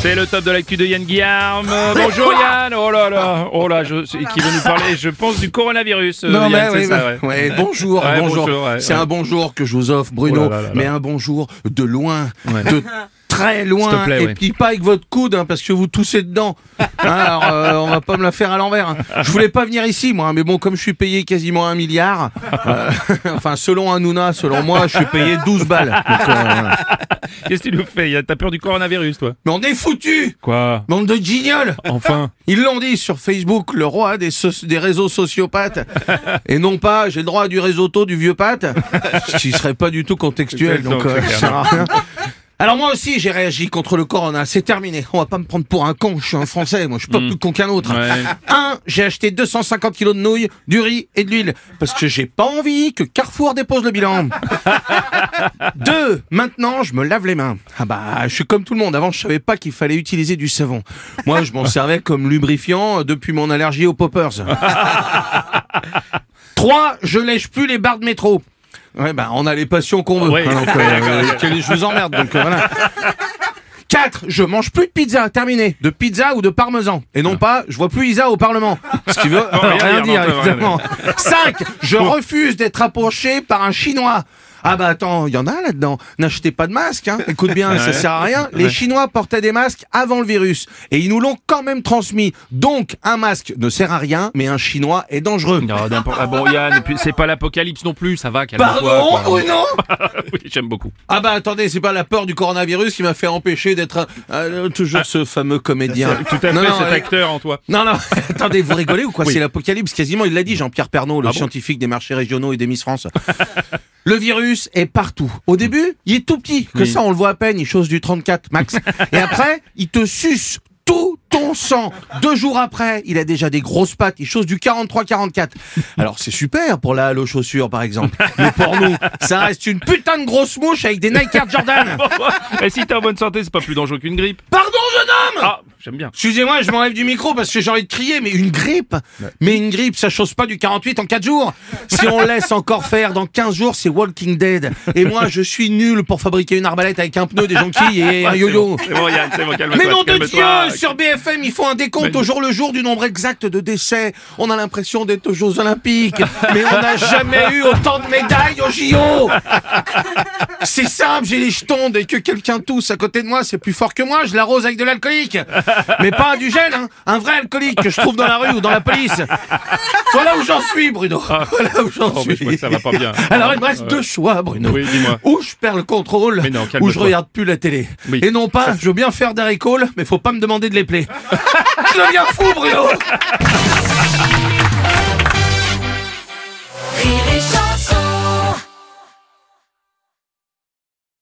C'est le top de l'actu de Yann Guillaume. Bonjour Yann. Oh là là, oh là, je, qui veut nous parler, je pense, du coronavirus. euh, Non, Yann, mais oui, ça, ouais. Ouais, bonjour, Ouais, bonjour. c'est un bonjour que je vous offre, Bruno, Oh là là là mais un bonjour de loin, de très loin, plaît, et puis pas avec votre coude, hein, parce que vous toussez dedans. Hein, alors, euh, on va pas me la faire à l'envers. hein. Je voulais pas venir ici, moi, mais bon, comme je suis payé quasiment un milliard, euh, enfin, selon Hanouna, selon moi, je suis payé 12 balles. Donc, euh, Qu'est-ce que tu nous fais T'as peur du coronavirus, toi mais on est foutus Quoi Bande de guignols Enfin. Ils l'ont dit sur Facebook, le roi des, so- des réseaux sociopathes. Et non pas, j'ai le droit du réseauto du vieux pâte. Ce qui serait pas du tout contextuel, donc euh, ça sert à rien. Alors moi aussi j'ai réagi contre le corona, c'est terminé. On va pas me prendre pour un con, je suis un français, moi je suis pas plus con qu'un autre. Ouais. Un, j'ai acheté 250 kilos de nouilles, du riz et de l'huile, parce que j'ai pas envie que Carrefour dépose le bilan. Deux, maintenant je me lave les mains. Ah bah je suis comme tout le monde, avant je savais pas qu'il fallait utiliser du savon. Moi je m'en servais comme lubrifiant euh, depuis mon allergie aux poppers. Trois, je lèche plus les barres de métro. Ouais, bah, on a les passions qu'on veut. Ouais. hein, donc, euh, que- je vous emmerde, donc euh, voilà. 4. Je mange plus de pizza, terminé. De pizza ou de parmesan. Et non pas, je vois plus Isa au Parlement. Ce qui veut euh, rien rien dire, dire, évidemment. 5. Je refuse d'être approché par un Chinois. Ah bah attends, il y en a là-dedans. N'achetez pas de masque, hein. Écoute bien, ça sert à rien. Les. Chinois portaient des masques avant le virus. Et ils nous l'ont quand même transmis. Donc, un masque ne sert à rien, mais un Chinois est dangereux. Non, ah bon Yann, c'est pas l'apocalypse non plus, ça va. Pardon, quoi. Bruno Oui, j'aime beaucoup. Ah bah attendez, c'est pas la peur du coronavirus qui m'a fait empêcher d'être euh, toujours ce fameux comédien. Tout à Non, fait, non, cet euh, acteur en toi. Non, non, attendez, vous rigolez ou quoi? Oui. C'est l'apocalypse, quasiment, il l'a dit, Jean-Pierre Pernaud, le Ah bon scientifique des marchés régionaux et des Miss France. Le virus est partout. Au début, il est tout petit, que Oui. ça on le voit à peine, il chose du 34 max. et après, il te suce ton sang. Deux jours après, il a déjà des grosses pattes, il chose du 43-44. Alors c'est super pour la halle aux chaussures par exemple. Mais pour nous, ça reste une putain de grosse mouche avec des Nike Air Jordan. Et si t'es en bonne santé, c'est pas plus dangereux qu'une grippe. Pardon jeune homme Ah, j'aime bien. Excusez-moi, je m'enlève du micro parce que j'ai envie de crier, mais une grippe? Mais une grippe, ça chose pas du 48 en 4 jours Si on laisse encore faire, dans 15 jours, c'est Walking Dead. Et moi, je suis nul pour fabriquer une arbalète avec un pneu, des jonquilles et un yo-yo. bon, bon, bon. Mais nom de. Dieu Sur BFM, ils font un décompte Mais- au jour le jour du nombre exact de décès. On a l'impression d'être aux Jeux Olympiques. Mais on n'a jamais eu autant de médailles aux JO C'est simple, j'ai les jetons. Dès que quelqu'un tousse à côté de moi, c'est plus fort que moi. Je l'arrose avec de l'alcoolique. Mais pas du gel, hein. Un vrai alcoolique que je trouve dans la rue ou dans la police. Voilà où j'en suis, Bruno. Voilà où j'en Oh, suis. je vois que ça va pas bien. Alors, il me reste deux choix, Bruno. Oui, dis-moi. Ou je perds le contrôle, non, ou je regarde plus la télé. Oui. Et non pas, je veux bien faire des récols, mais faut pas me demander de les plaies. je deviens fou, Bruno